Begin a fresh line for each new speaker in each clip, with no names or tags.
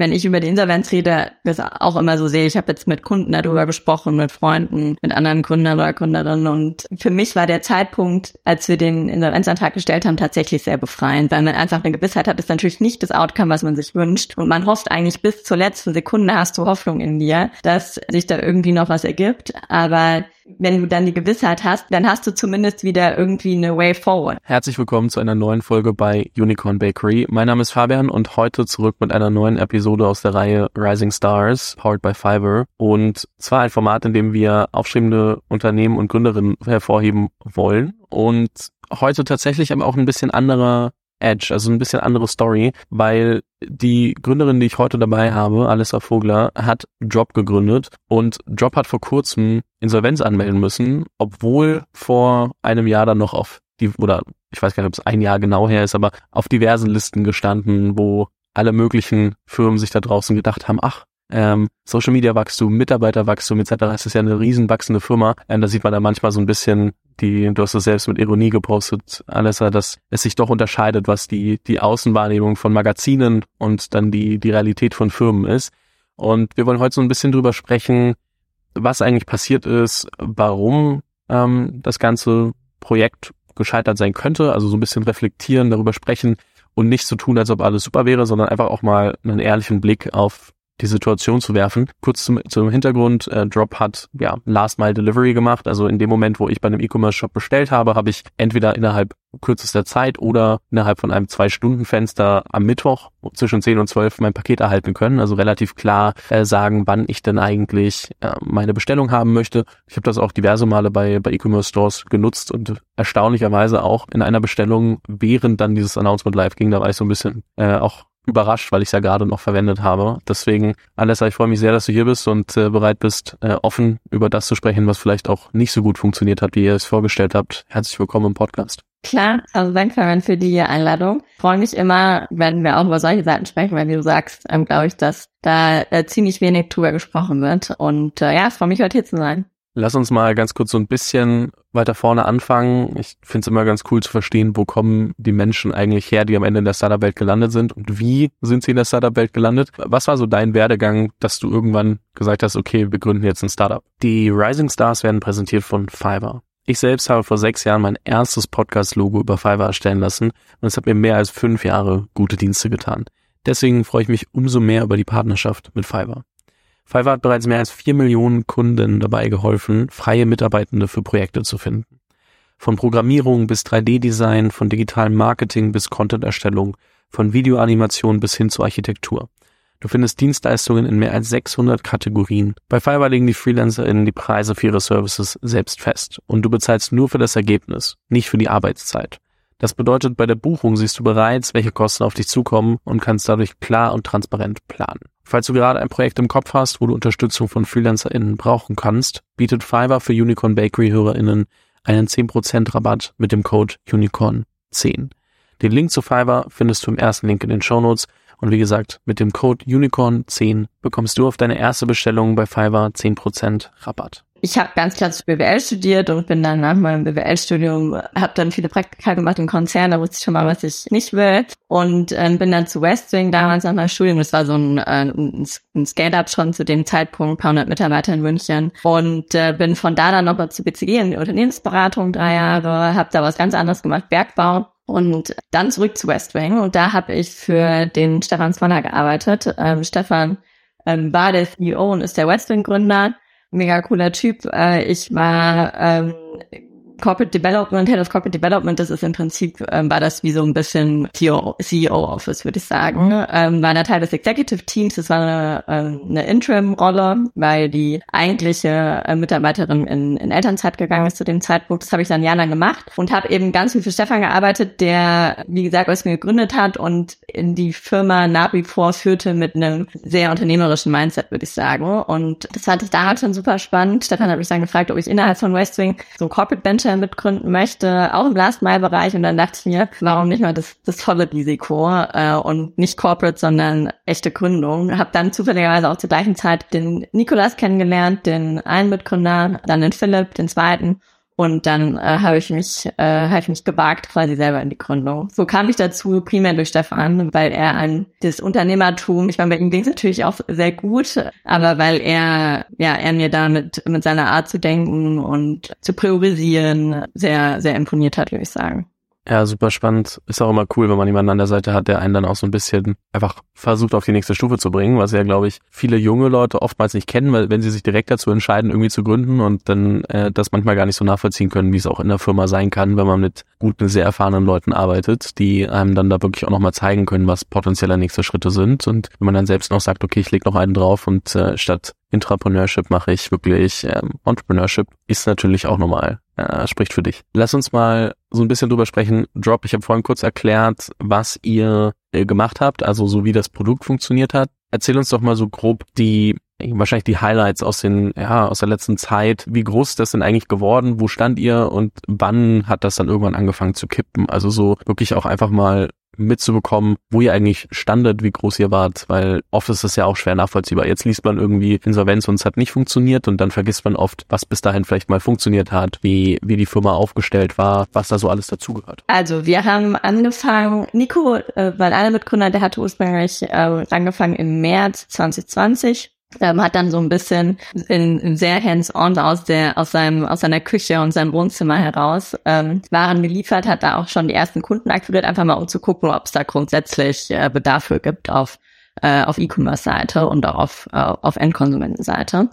wenn ich über die Insolvenz rede, das auch immer so sehe. Ich habe jetzt mit Kunden darüber gesprochen, mit Freunden, mit anderen Gründern oder Gründerinnen. Und für mich war der Zeitpunkt, als wir den Insolvenzantrag gestellt haben, tatsächlich sehr befreiend, weil man einfach eine Gewissheit hat, ist natürlich nicht das Outcome, was man sich wünscht. Und man hofft eigentlich bis zur letzten Sekunde hast du Hoffnung in dir, dass sich da irgendwie noch was ergibt. Aber wenn du dann die Gewissheit hast, dann hast du zumindest wieder irgendwie eine Way forward.
Herzlich willkommen zu einer neuen Folge bei Unicorn Bakery. Mein Name ist Fabian und heute zurück mit einer neuen Episode aus der Reihe Rising Stars, powered by Fiverr. Und zwar ein Format, in dem wir aufstrebende Unternehmen und Gründerinnen hervorheben wollen. Und heute tatsächlich aber auch ein bisschen anderer Edge, also ein bisschen andere Story, weil die Gründerin, die ich heute dabei habe, Alissa Vogler, hat Drop gegründet und Drop hat vor kurzem Insolvenz anmelden müssen, obwohl vor einem Jahr dann noch auf die, oder ich weiß gar nicht, ob es ein Jahr genau her ist, aber auf diversen Listen gestanden, wo alle möglichen Firmen sich da draußen gedacht haben, ach, ähm, Social Media Wachstum, Mitarbeiterwachstum etc. Es ist ja eine riesen wachsende Firma. Ähm, da sieht man da manchmal so ein bisschen die, du hast es selbst mit Ironie gepostet, Alessa, dass es sich doch unterscheidet, was die, die Außenwahrnehmung von Magazinen und dann die, die Realität von Firmen ist. Und wir wollen heute so ein bisschen drüber sprechen, was eigentlich passiert ist, warum ähm, das ganze Projekt gescheitert sein könnte, also so ein bisschen reflektieren, darüber sprechen und nicht so tun, als ob alles super wäre, sondern einfach auch mal einen ehrlichen Blick auf die Situation zu werfen. Kurz zum, zum Hintergrund, äh, Drop hat ja Last Mile Delivery gemacht. Also in dem Moment, wo ich bei einem E-Commerce-Shop bestellt habe, habe ich entweder innerhalb kürzester Zeit oder innerhalb von einem Zwei-Stunden-Fenster am Mittwoch zwischen 10 und 12 mein Paket erhalten können. Also relativ klar äh, sagen, wann ich denn eigentlich äh, meine Bestellung haben möchte. Ich habe das auch diverse Male bei, bei E-Commerce-Stores genutzt und erstaunlicherweise auch in einer Bestellung, während dann dieses Announcement live ging, da war ich so ein bisschen äh, auch überrascht, weil ich es ja gerade noch verwendet habe. Deswegen, Alessa, ich freue mich sehr, dass du hier bist und äh, bereit bist, äh, offen über das zu sprechen, was vielleicht auch nicht so gut funktioniert hat, wie ihr es vorgestellt habt. Herzlich willkommen im Podcast.
Klar, also danke Fabian für die Einladung. Ich freue mich immer, wenn wir auch über solche Seiten sprechen, wie du sagst, ähm, glaube ich, dass da äh, ziemlich wenig drüber gesprochen wird. Und äh, ja, ich freue mich heute hier zu sein.
Lass uns mal ganz kurz so ein bisschen weiter vorne anfangen. Ich finde es immer ganz cool zu verstehen, wo kommen die Menschen eigentlich her, die am Ende in der Startup-Welt gelandet sind und wie sind sie in der Startup-Welt gelandet. Was war so dein Werdegang, dass du irgendwann gesagt hast, okay, wir gründen jetzt ein Startup? Die Rising Stars werden präsentiert von Fiverr. Ich selbst habe vor sechs Jahren mein erstes Podcast-Logo über Fiverr erstellen lassen und es hat mir mehr als fünf Jahre gute Dienste getan. Deswegen freue ich mich umso mehr über die Partnerschaft mit Fiverr. Fiverr hat bereits mehr als vier Millionen Kunden dabei geholfen, freie Mitarbeitende für Projekte zu finden. Von Programmierung bis 3D-Design, von digitalem Marketing bis Content-Erstellung, von Videoanimation bis hin zur Architektur. Du findest Dienstleistungen in mehr als 600 Kategorien. Bei Fiverr legen die FreelancerInnen die Preise für ihre Services selbst fest und du bezahlst nur für das Ergebnis, nicht für die Arbeitszeit. Das bedeutet, bei der Buchung siehst du bereits, welche Kosten auf dich zukommen und kannst dadurch klar und transparent planen. Falls du gerade ein Projekt im Kopf hast, wo du Unterstützung von FreelancerInnen brauchen kannst, bietet Fiverr für Unicorn Bakery HörerInnen einen 10% Rabatt mit dem Code Unicorn10. Den Link zu Fiverr findest du im ersten Link in den Shownotes und wie gesagt, mit dem Code Unicorn10 bekommst du auf deine erste Bestellung bei Fiverr 10% Rabatt.
Ich habe ganz klassisch BWL studiert und bin dann nach meinem BWL-Studium, habe dann viele Praktika gemacht in Konzernen, da wusste ich schon mal, was ich nicht will. Und ähm, bin dann zu Westwing damals nach meinem Studium, das war so ein, äh, ein, ein Scale-Up schon zu dem Zeitpunkt, paar hundert Mitarbeiter in München. Und äh, bin von da dann nochmal zu BCG in die Unternehmensberatung drei Jahre, habe da was ganz anderes gemacht, Bergbau und dann zurück zu Westwing und da habe ich für den Stefan Swanner gearbeitet. Ähm, Stefan ähm, war der CEO und ist der Westwing-Gründer mega cooler Typ. Äh, ich war ähm, Corporate Development, Head of Corporate Development, das ist im Prinzip, ähm, war das wie so ein bisschen CEO-Office, würde ich sagen. Ähm, war da Teil des Executive Teams, das war eine, ähm, eine Interim-Rolle, weil die eigentliche äh, Mitarbeiterin in, in Elternzeit gegangen ist zu dem Zeitpunkt. Das habe ich dann jahrelang gemacht und habe eben ganz viel für Stefan gearbeitet, der, wie gesagt, was mir gegründet hat und in die Firma nach wie vor führte mit einem sehr unternehmerischen Mindset, würde ich sagen. Und das fand ich damals schon super spannend. Stefan hat mich dann gefragt, ob ich innerhalb von Westwing so Corporate Venture Venture mitgründen möchte, auch im Last-Mile-Bereich. Und dann dachte ich mir, warum nicht mal das, das volle Risiko äh, und nicht Corporate, sondern echte Gründung. Habe dann zufälligerweise auch zur gleichen Zeit den Nikolas kennengelernt, den einen Mitgründer, dann den Philipp, den zweiten Und dann äh, habe ich mich, äh, habe ich mich gewagt, quasi selber in die Gründung. So kam ich dazu, primär durch Stefan, weil er an das Unternehmertum, ich meine, bei ihm ging es natürlich auch sehr gut, aber weil er, ja, er mir da mit, mit seiner Art zu denken und zu priorisieren sehr, sehr imponiert hat, würde ich sagen.
Ja, super spannend. Ist auch immer cool, wenn man jemanden an der Seite hat, der einen dann auch so ein bisschen einfach versucht, auf die nächste Stufe zu bringen, was ja, glaube ich, viele junge Leute oftmals nicht kennen, weil wenn sie sich direkt dazu entscheiden, irgendwie zu gründen und dann äh, das manchmal gar nicht so nachvollziehen können, wie es auch in der Firma sein kann, wenn man mit guten, sehr erfahrenen Leuten arbeitet, die einem dann da wirklich auch nochmal zeigen können, was potenzielle nächste Schritte sind. Und wenn man dann selbst noch sagt, okay, ich leg noch einen drauf und äh, statt Intrapreneurship mache ich wirklich ähm, Entrepreneurship, ist natürlich auch normal. Äh, spricht für dich. Lass uns mal so ein bisschen drüber sprechen. Drop, ich habe vorhin kurz erklärt, was ihr äh, gemacht habt, also so wie das Produkt funktioniert hat. Erzähl uns doch mal so grob die wahrscheinlich die Highlights aus den ja aus der letzten Zeit. Wie groß ist das denn eigentlich geworden? Wo stand ihr und wann hat das dann irgendwann angefangen zu kippen? Also so wirklich auch einfach mal mitzubekommen, wo ihr eigentlich standet, wie groß ihr wart, weil oft ist es ja auch schwer nachvollziehbar. Jetzt liest man irgendwie Insolvenz und es hat nicht funktioniert und dann vergisst man oft, was bis dahin vielleicht mal funktioniert hat, wie, wie die Firma aufgestellt war, was da so alles dazugehört.
Also wir haben angefangen, Nico, äh, weil einer Mitgründer, der hatte ursprünglich äh, angefangen im März 2020 ähm, hat dann so ein bisschen in, in sehr hands-on aus der aus seinem aus seiner Küche und seinem Wohnzimmer heraus ähm, Waren geliefert, hat da auch schon die ersten Kunden aktiviert, einfach mal um zu gucken, ob es da grundsätzlich äh, Bedarf für gibt auf äh, auf E-Commerce-Seite und auch auf äh, auf Endkonsumentenseite.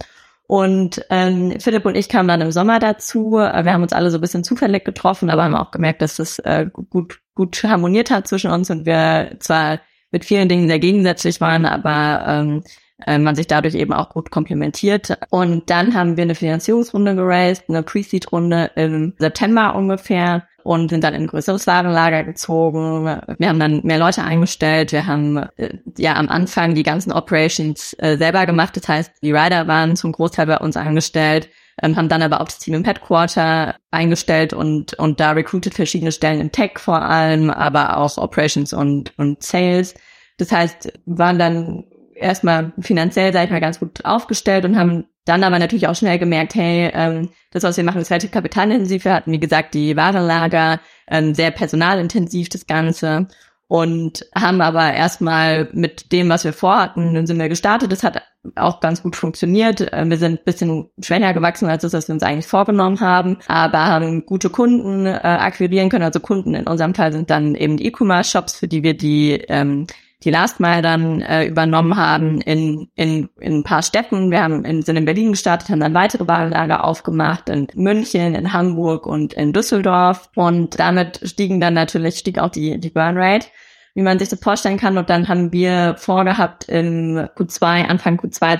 Und ähm, Philipp und ich kamen dann im Sommer dazu. Wir haben uns alle so ein bisschen zufällig getroffen, aber haben auch gemerkt, dass es äh, gut gut harmoniert hat zwischen uns und wir zwar mit vielen Dingen sehr gegensätzlich waren, aber ähm, äh, man sich dadurch eben auch gut komplementiert. Und dann haben wir eine Finanzierungsrunde geraced, eine Pre-Seed-Runde im September ungefähr und sind dann in ein größeres Warenlager gezogen. Wir haben dann mehr Leute eingestellt. Wir haben äh, ja am Anfang die ganzen Operations äh, selber gemacht. Das heißt, die Rider waren zum Großteil bei uns angestellt, ähm, haben dann aber auch das Team im Headquarter eingestellt und, und da recruited verschiedene Stellen in Tech vor allem, aber auch Operations und, und Sales. Das heißt, waren dann erstmal finanziell, sag ich mal, ganz gut aufgestellt und haben dann aber natürlich auch schnell gemerkt, hey, ähm, das, was wir machen, ist relativ kapitalintensiv. Wir hatten, wie gesagt, die Warenlager, ähm, sehr personalintensiv das Ganze und haben aber erstmal mit dem, was wir vorhatten, dann sind wir gestartet. Das hat auch ganz gut funktioniert. Ähm, wir sind bisschen schwächer gewachsen als das, was wir uns eigentlich vorgenommen haben, aber haben gute Kunden äh, akquirieren können. Also Kunden in unserem Fall sind dann eben die E-Commerce-Shops, für die wir die ähm, die Last Mile dann äh, übernommen haben in, in, in ein paar Städten. Wir haben in, sind in Berlin gestartet, haben dann weitere Warenlager aufgemacht in München, in Hamburg und in Düsseldorf. Und damit stiegen dann natürlich, stieg auch die, die Burn Rate wie man sich das vorstellen kann. Und dann haben wir vorgehabt im Q2, Anfang Q2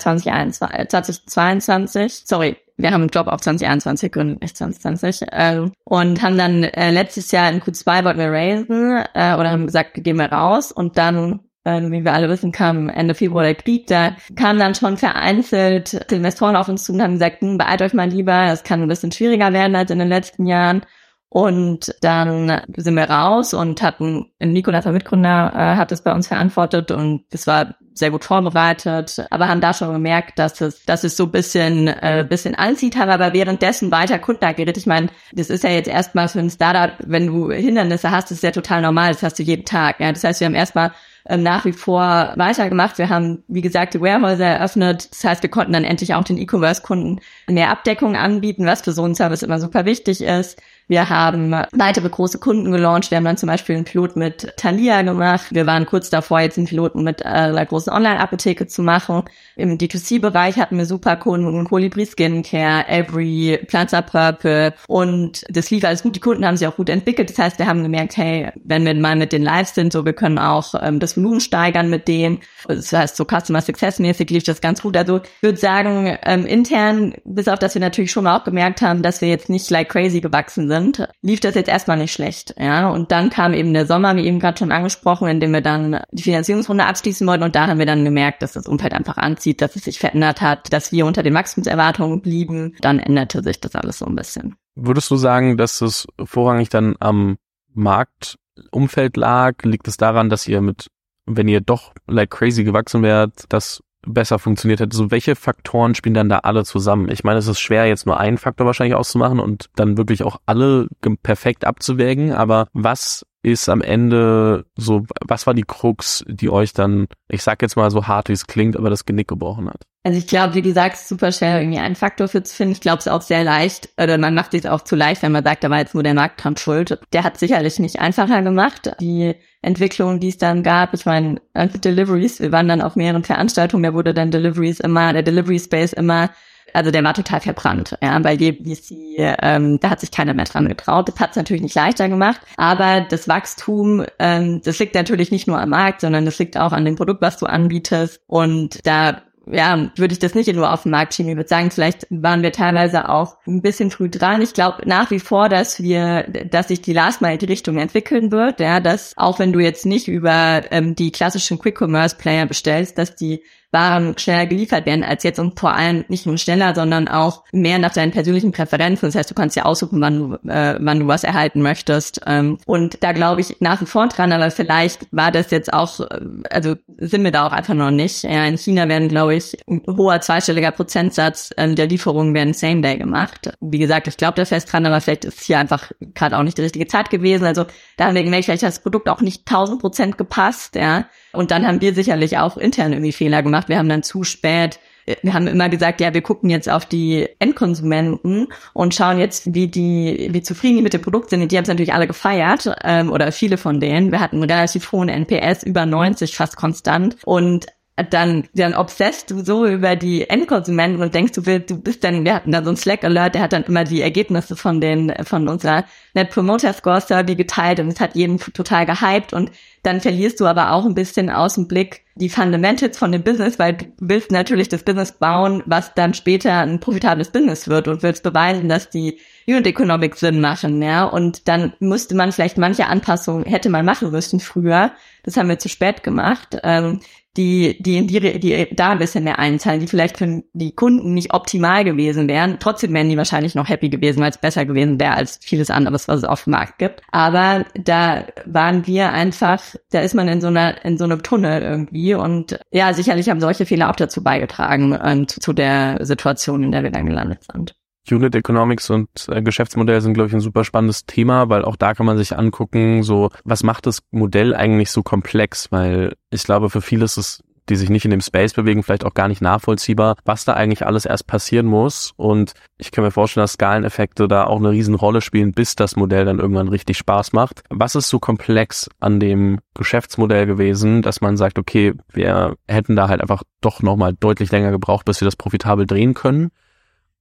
2022, sorry, wir haben einen Job auf 2021 gegründet, nicht 2020. Äh, und haben dann äh, letztes Jahr in Q2 wollten wir raisen äh, oder haben gesagt, gehen wir raus. Und dann äh, wie wir alle wissen, kam Ende Februar der Krieg, da kamen dann schon vereinzelt Investoren auf uns zu und haben gesagt, hm, beeilt euch mal lieber, es kann ein bisschen schwieriger werden als in den letzten Jahren. Und dann sind wir raus und hatten, Nicolas, der Mitgründer, äh, hat es bei uns verantwortet und es war sehr gut vorbereitet, aber haben da schon gemerkt, dass es, dass es so ein bisschen, äh, bisschen anzieht, haben aber währenddessen weiter Kunden akquiriert. Ich meine, das ist ja jetzt erstmal für ein Startup, wenn du Hindernisse hast, das ist ja total normal, das hast du jeden Tag. Ja, das heißt, wir haben erstmal ähm, nach wie vor weitergemacht. Wir haben, wie gesagt, die Warehäuser eröffnet. Das heißt, wir konnten dann endlich auch den E-Commerce-Kunden mehr Abdeckung anbieten, was für so einen Service immer super wichtig ist. Wir haben weitere große Kunden gelauncht. Wir haben dann zum Beispiel einen Pilot mit Thalia gemacht. Wir waren kurz davor, jetzt einen Piloten mit äh, einer großen Online-Apotheke zu machen. Im D2C-Bereich hatten wir super Kunden, Colibri Skincare, Every, Planza Purple und das lief alles gut. Die Kunden haben sich auch gut entwickelt. Das heißt, wir haben gemerkt, hey, wenn wir mal mit den Lives sind, so wir können auch ähm, das Volumen steigern mit denen. Das heißt, so Customer Success mäßig lief das ganz gut. Also ich würde sagen, ähm, intern, bis auf dass wir natürlich schon mal auch gemerkt haben, dass wir jetzt nicht like crazy gewachsen sind, sind, lief das jetzt erstmal nicht schlecht. Ja, und dann kam eben der Sommer, wie eben gerade schon angesprochen, in dem wir dann die Finanzierungsrunde abschließen wollten und da haben wir dann gemerkt, dass das Umfeld einfach anzieht, dass es sich verändert hat, dass wir unter den Wachstumserwartungen blieben. Dann änderte sich das alles so ein bisschen.
Würdest du sagen, dass es vorrangig dann am Marktumfeld lag? Liegt es daran, dass ihr mit wenn ihr doch like crazy gewachsen wärt, dass besser funktioniert hätte. So welche Faktoren spielen dann da alle zusammen? Ich meine, es ist schwer, jetzt nur einen Faktor wahrscheinlich auszumachen und dann wirklich auch alle perfekt abzuwägen, aber was ist am Ende so, was war die Krux, die euch dann, ich sag jetzt mal so hart wie es klingt, aber das Genick gebrochen hat?
Also ich glaube, wie gesagt, super schwer irgendwie einen Faktor für zu finden. Ich glaube es auch sehr leicht, oder man macht es auch zu leicht, wenn man sagt, da war jetzt nur der Marktkampf schuld. Der hat sicherlich nicht einfacher gemacht. Die Entwicklung, die es dann gab, ich meine, Deliveries, wir waren dann auf mehreren Veranstaltungen, da wurde dann Deliveries immer, der Delivery Space immer also der war total verbrannt. Ja, bei jedem VC, ähm, da hat sich keiner mehr dran getraut. Das hat es natürlich nicht leichter gemacht, aber das Wachstum, ähm, das liegt natürlich nicht nur am Markt, sondern das liegt auch an dem Produkt, was du anbietest. Und da ja, würde ich das nicht nur auf den Markt schieben. Ich würde sagen, vielleicht waren wir teilweise auch ein bisschen früh dran. Ich glaube nach wie vor, dass wir, dass sich die Last Mile die Richtung entwickeln wird, ja, dass auch wenn du jetzt nicht über ähm, die klassischen Quick Commerce Player bestellst, dass die waren schneller geliefert werden als jetzt und vor allem nicht nur schneller, sondern auch mehr nach deinen persönlichen Präferenzen. Das heißt, du kannst ja aussuchen, wann du, äh, wann du was erhalten möchtest. Ähm, und da glaube ich nach wie vor dran, aber vielleicht war das jetzt auch, äh, also sind wir da auch einfach noch nicht. Ja, in China werden, glaube ich, ein hoher zweistelliger Prozentsatz ähm, der Lieferungen werden Same Day gemacht. Wie gesagt, ich glaube da fest dran, aber vielleicht ist hier einfach gerade auch nicht die richtige Zeit gewesen. Also da haben wir gemerkt, vielleicht hat das Produkt auch nicht 1000 Prozent gepasst, ja. Und dann haben wir sicherlich auch intern irgendwie Fehler gemacht. Wir haben dann zu spät wir haben immer gesagt, ja, wir gucken jetzt auf die Endkonsumenten und schauen jetzt, wie die, wie zufrieden die mit dem Produkt sind. Und die haben es natürlich alle gefeiert ähm, oder viele von denen. Wir hatten relativ hohen NPS, über 90 fast konstant. Und dann, dann obsessed du so über die Endkonsumenten und denkst, du willst, du bist dann, wir hatten da so ein Slack Alert, der hat dann immer die Ergebnisse von den, von unserer Net Promoter Score Survey geteilt und es hat jeden total gehypt und dann verlierst du aber auch ein bisschen aus dem Blick die Fundamentals von dem Business, weil du willst natürlich das Business bauen, was dann später ein profitables Business wird und willst beweisen, dass die Unit Economics Sinn machen, ja. Und dann musste man vielleicht manche Anpassungen hätte man machen müssen früher. Das haben wir zu spät gemacht. Ähm, die, die, die, die da ein bisschen mehr einzahlen, die vielleicht für die Kunden nicht optimal gewesen wären. Trotzdem wären die wahrscheinlich noch happy gewesen, weil es besser gewesen wäre als vieles anderes, was es auf dem Markt gibt. Aber da waren wir einfach, da ist man in so einer, in so einem Tunnel irgendwie und ja, sicherlich haben solche Fehler auch dazu beigetragen, ähm, zu, zu der Situation, in der wir dann gelandet sind.
Unit Economics und äh, Geschäftsmodell sind, glaube ich, ein super spannendes Thema, weil auch da kann man sich angucken, so, was macht das Modell eigentlich so komplex? Weil ich glaube, für viele ist es die sich nicht in dem Space bewegen, vielleicht auch gar nicht nachvollziehbar, was da eigentlich alles erst passieren muss. Und ich kann mir vorstellen, dass Skaleneffekte da auch eine Riesenrolle spielen, bis das Modell dann irgendwann richtig Spaß macht. Was ist so komplex an dem Geschäftsmodell gewesen, dass man sagt, okay, wir hätten da halt einfach doch nochmal deutlich länger gebraucht, bis wir das profitabel drehen können?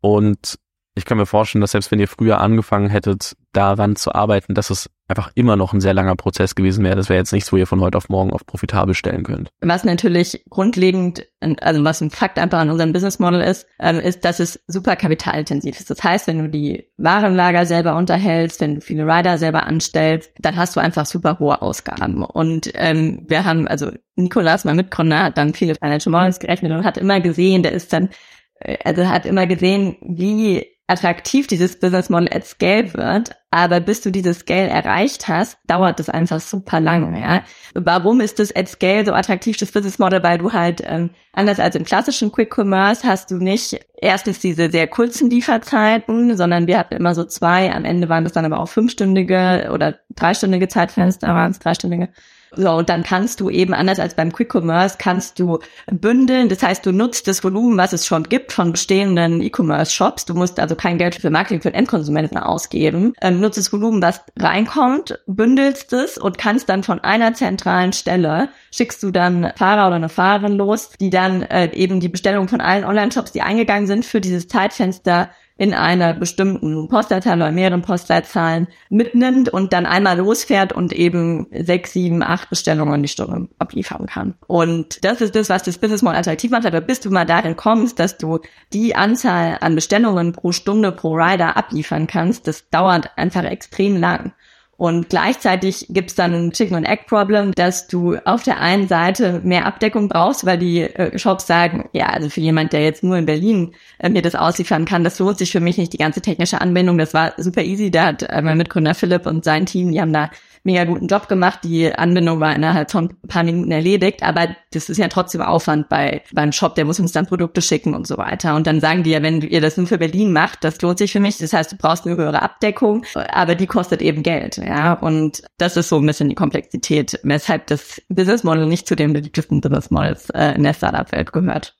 Und ich kann mir vorstellen, dass selbst wenn ihr früher angefangen hättet, daran zu arbeiten, dass es einfach immer noch ein sehr langer Prozess gewesen wäre. Das wäre jetzt nichts, wo ihr von heute auf morgen auf profitabel stellen könnt.
Was natürlich grundlegend, also was ein Fakt einfach an unserem Business Model ist, ähm, ist, dass es super kapitalintensiv ist. Das heißt, wenn du die Warenlager selber unterhältst, wenn du viele Rider selber anstellst, dann hast du einfach super hohe Ausgaben. Und ähm, wir haben, also Nikolas, mein Mitgründer, hat dann viele Financial Models gerechnet und hat immer gesehen, der ist dann, äh, also hat immer gesehen, wie attraktiv dieses Business Model at Scale wird, aber bis du dieses Scale erreicht hast, dauert das einfach super lange. Ja? Warum ist das at Scale so attraktiv, das Business Model? Weil du halt ähm, anders als im klassischen Quick Commerce hast du nicht erstens diese sehr kurzen Lieferzeiten, sondern wir hatten immer so zwei. Am Ende waren das dann aber auch fünfstündige oder dreistündige Zeitfenster, waren es dreistündige so, und dann kannst du eben, anders als beim Quick Commerce, kannst du bündeln. Das heißt, du nutzt das Volumen, was es schon gibt von bestehenden E-Commerce-Shops. Du musst also kein Geld für Marketing für den Endkonsumenten ausgeben. Ähm, nutzt das Volumen, was reinkommt, bündelst es und kannst dann von einer zentralen Stelle, schickst du dann Fahrer oder eine Fahrerin los, die dann äh, eben die Bestellung von allen Online-Shops, die eingegangen sind, für dieses Zeitfenster in einer bestimmten Postleitzahl oder mehreren Postleitzahlen mitnimmt und dann einmal losfährt und eben sechs, sieben, acht Bestellungen die Stunde abliefern kann. Und das ist das, was das Business Model attraktiv macht. Aber bis du mal dahin kommst, dass du die Anzahl an Bestellungen pro Stunde pro Rider abliefern kannst, das dauert einfach extrem lang. Und gleichzeitig gibt es dann ein Chicken and Egg Problem, dass du auf der einen Seite mehr Abdeckung brauchst, weil die äh, Shops sagen, ja, also für jemand, der jetzt nur in Berlin äh, mir das ausliefern kann, das lohnt sich für mich nicht, die ganze technische Anbindung. Das war super easy. Da hat äh, mein Mitgründer Philipp und sein Team, die haben da mega guten Job gemacht. Die Anbindung war innerhalb von ein paar Minuten erledigt, aber das ist ja trotzdem Aufwand bei beim Shop. Der muss uns dann Produkte schicken und so weiter. Und dann sagen die ja, wenn ihr das nur für Berlin macht, das lohnt sich für mich. Das heißt, du brauchst eine höhere Abdeckung, aber die kostet eben Geld. Ja, und das ist so ein bisschen die Komplexität, weshalb das Business Model nicht zu den beliebtesten Business Models äh, in der Startup-Welt gehört.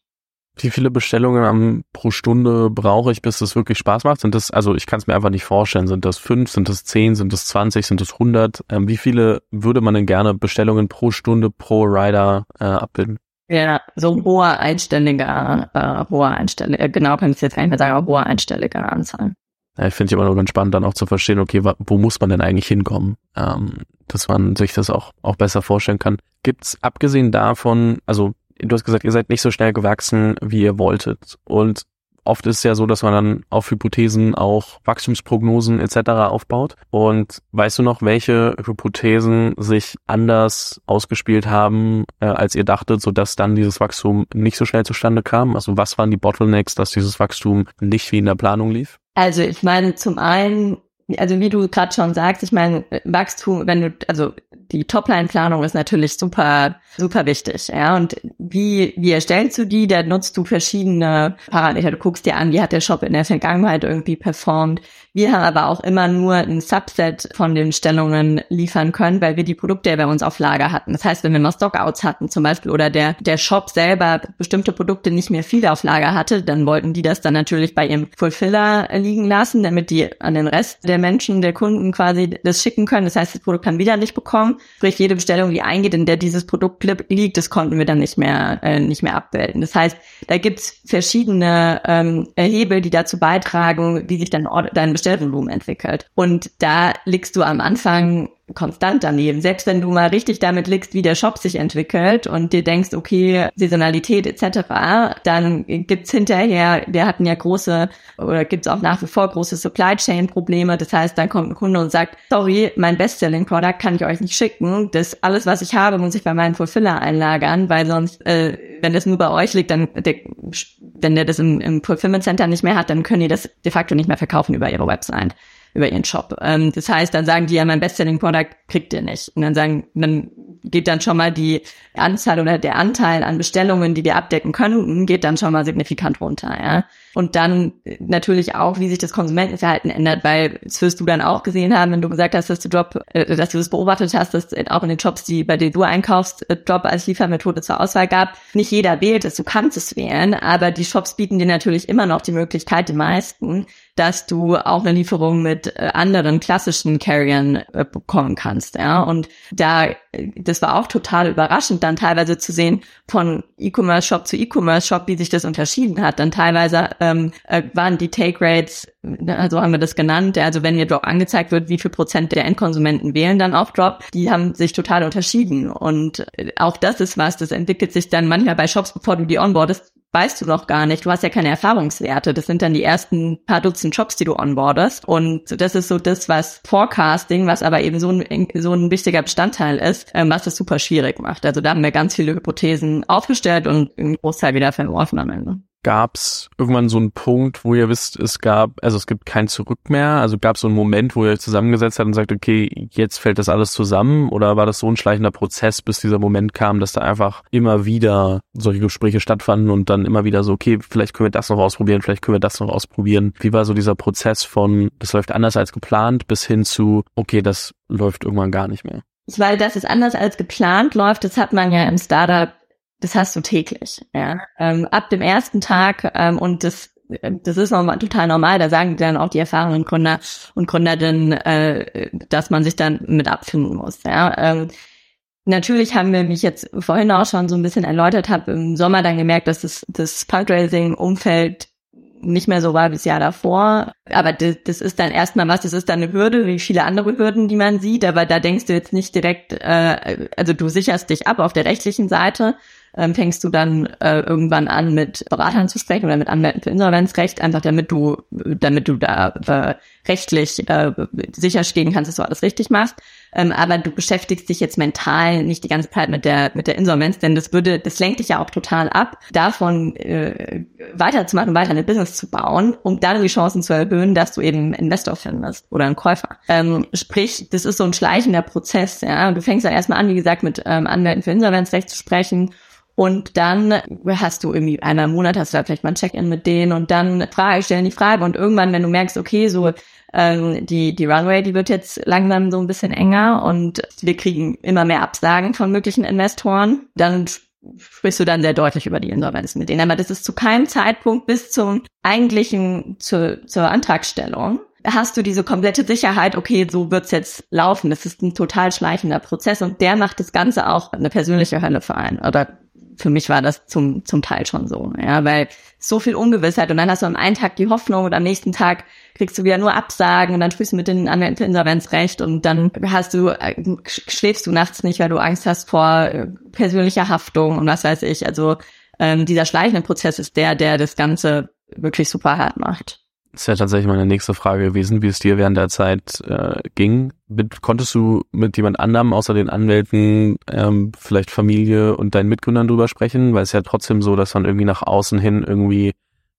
Wie viele Bestellungen am, pro Stunde brauche ich, bis es wirklich Spaß macht? Sind das, also ich kann es mir einfach nicht vorstellen. Sind das fünf, sind das zehn, sind das zwanzig, sind das hundert? Ähm, wie viele würde man denn gerne Bestellungen pro Stunde pro Rider äh, abbilden?
Ja, so ein hoher einstelliger, äh, hoher einstelliger, äh, genau kann ich jetzt mehr sagen, aber hoher einstelliger Anzahl.
Ja, ich finde es immer nur ganz spannend, dann auch zu verstehen, okay, wo muss man denn eigentlich hinkommen? Ähm, dass man sich das auch, auch besser vorstellen kann. Gibt's abgesehen davon, also du hast gesagt, ihr seid nicht so schnell gewachsen, wie ihr wolltet. Und oft ist es ja so, dass man dann auf Hypothesen auch Wachstumsprognosen etc. aufbaut. Und weißt du noch, welche Hypothesen sich anders ausgespielt haben, äh, als ihr dachtet, sodass dann dieses Wachstum nicht so schnell zustande kam? Also was waren die Bottlenecks, dass dieses Wachstum nicht wie in der Planung lief?
Also ich meine, zum einen also wie du gerade schon sagst, ich meine, Wachstum, wenn du, also die Topline-Planung ist natürlich super, super wichtig, ja. Und wie, wie erstellst du die? Da nutzt du verschiedene Parameter. Du guckst dir an, wie hat der Shop in der Vergangenheit irgendwie performt. Wir haben aber auch immer nur ein Subset von den Stellungen liefern können, weil wir die Produkte bei uns auf Lager hatten. Das heißt, wenn wir mal Stockouts hatten zum Beispiel oder der, der Shop selber bestimmte Produkte nicht mehr viel auf Lager hatte, dann wollten die das dann natürlich bei ihrem Fulfiller liegen lassen, damit die an den Rest der Menschen, der Kunden quasi das schicken können. Das heißt, das Produkt kann wieder nicht bekommen. Sprich, jede Bestellung, die eingeht, in der dieses Produkt liegt, das konnten wir dann nicht mehr, äh, nicht mehr abbilden. Das heißt, da gibt's verschiedene ähm, Hebel, die dazu beitragen, wie sich dann dein Bestellvolumen entwickelt. Und da liegst du am Anfang konstant daneben. Selbst wenn du mal richtig damit liegst, wie der Shop sich entwickelt und dir denkst, okay, Saisonalität etc., dann gibt's hinterher, wir hatten ja große oder gibt's auch nach wie vor große Supply Chain Probleme. Das heißt, dann kommt ein Kunde und sagt, sorry, mein Bestselling Product kann ich euch nicht schicken. Das alles, was ich habe, muss ich bei meinem Fulfiller einlagern, weil sonst, äh, wenn das nur bei euch liegt, dann der, wenn der das im, im Fulfillment Center nicht mehr hat, dann können die das de facto nicht mehr verkaufen über ihre Website über ihren Shop. Ähm, das heißt, dann sagen die ja, mein Bestselling Product kriegt ihr nicht. Und dann sagen, dann geht dann schon mal die Anzahl oder der Anteil an Bestellungen, die wir abdecken können, geht dann schon mal signifikant runter, ja. Und dann natürlich auch, wie sich das Konsumentenverhalten ändert, weil das wirst du dann auch gesehen haben, wenn du gesagt hast, dass du Job, äh, dass du das beobachtet hast, dass auch in den Shops, die bei denen du einkaufst, Job als Liefermethode zur Auswahl gab. Nicht jeder wählt es, du kannst es wählen, aber die Shops bieten dir natürlich immer noch die Möglichkeit, die meisten, dass du auch eine Lieferung mit äh, anderen klassischen Carriern äh, bekommen kannst, ja. Und da, das war auch total überraschend, dann teilweise zu sehen von E-Commerce-Shop zu E-Commerce-Shop, wie sich das unterschieden hat. Dann teilweise ähm, äh, waren die Take Rates, also haben wir das genannt, also wenn ihr Drop angezeigt wird, wie viel Prozent der Endkonsumenten wählen dann auf Drop, die haben sich total unterschieden. Und äh, auch das ist was, das entwickelt sich dann manchmal bei Shops, bevor du die onboardest, weißt du noch gar nicht. Du hast ja keine Erfahrungswerte. Das sind dann die ersten paar Dutzend Jobs, die du onboardest. Und das ist so das, was Forecasting, was aber eben so ein, so ein wichtiger Bestandteil ist, ähm, was das super schwierig macht. Also da haben wir ganz viele Hypothesen aufgestellt und einen Großteil wieder verworfen am Ende
gab es irgendwann so einen Punkt, wo ihr wisst, es gab, also es gibt kein Zurück mehr? Also gab es so einen Moment, wo ihr euch zusammengesetzt habt und sagt, okay, jetzt fällt das alles zusammen? Oder war das so ein schleichender Prozess, bis dieser Moment kam, dass da einfach immer wieder solche Gespräche stattfanden und dann immer wieder so, okay, vielleicht können wir das noch ausprobieren, vielleicht können wir das noch ausprobieren. Wie war so dieser Prozess von, das läuft anders als geplant, bis hin zu, okay, das läuft irgendwann gar nicht mehr?
Weil das ist anders als geplant läuft, das hat man ja im Startup das hast du täglich. Ja. Ähm, ab dem ersten Tag ähm, und das das ist normal, total normal, da sagen dann auch die erfahrenen Gründer und Gründerinnen, äh, dass man sich dann mit abfinden muss. Ja. Ähm, natürlich haben wir, wie ich jetzt vorhin auch schon so ein bisschen erläutert habe, im Sommer dann gemerkt, dass das, das Fundraising-Umfeld nicht mehr so war wie das Jahr davor. Aber das, das ist dann erstmal was, das ist dann eine Hürde, wie viele andere Hürden, die man sieht. Aber da denkst du jetzt nicht direkt, äh, also du sicherst dich ab auf der rechtlichen Seite, ähm, fängst du dann äh, irgendwann an, mit Beratern zu sprechen oder mit Anwälten für Insolvenzrecht, einfach damit du, damit du da äh, rechtlich äh, sicherstellen kannst, dass du alles richtig machst. ähm, aber du beschäftigst dich jetzt mental nicht die ganze Zeit mit der mit der Insolvenz, denn das würde, das lenkt dich ja auch total ab, davon äh, weiterzumachen, weiter eine Business zu bauen, um dann die Chancen zu erhöhen, dass du eben einen Investor findest oder einen Käufer. Ähm, sprich, das ist so ein schleichender Prozess. Ja, du fängst dann erstmal an, wie gesagt, mit ähm, Anwälten für Insolvenzrecht zu sprechen und dann hast du irgendwie einmal im Monat hast du da vielleicht mal ein Check-in mit denen und dann Frage, stellen die Frage und irgendwann, wenn du merkst, okay, so ähm, die, die Runway, die wird jetzt langsam so ein bisschen enger und wir kriegen immer mehr Absagen von möglichen Investoren, dann sprichst du dann sehr deutlich über die Insolvenz mit denen. Aber das ist zu keinem Zeitpunkt bis zum eigentlichen, zur, zur Antragstellung hast du diese komplette Sicherheit, okay, so wird's jetzt laufen. Das ist ein total schleichender Prozess und der macht das Ganze auch eine persönliche Hölle für einen oder für mich war das zum, zum Teil schon so, ja, weil so viel Ungewissheit und dann hast du am einen Tag die Hoffnung und am nächsten Tag kriegst du wieder nur Absagen und dann sprichst du mit den Anwälten Insolvenzrecht und dann hast du, äh, schläfst du nachts nicht, weil du Angst hast vor äh, persönlicher Haftung und was weiß ich. Also ähm, dieser schleichende Prozess ist der, der das Ganze wirklich super hart macht.
Das ist ja tatsächlich meine nächste Frage gewesen, wie es dir während der Zeit äh, ging. Konntest du mit jemand anderem außer den Anwälten, ähm, vielleicht Familie und deinen Mitgründern drüber sprechen? Weil es ja trotzdem so, dass man irgendwie nach außen hin irgendwie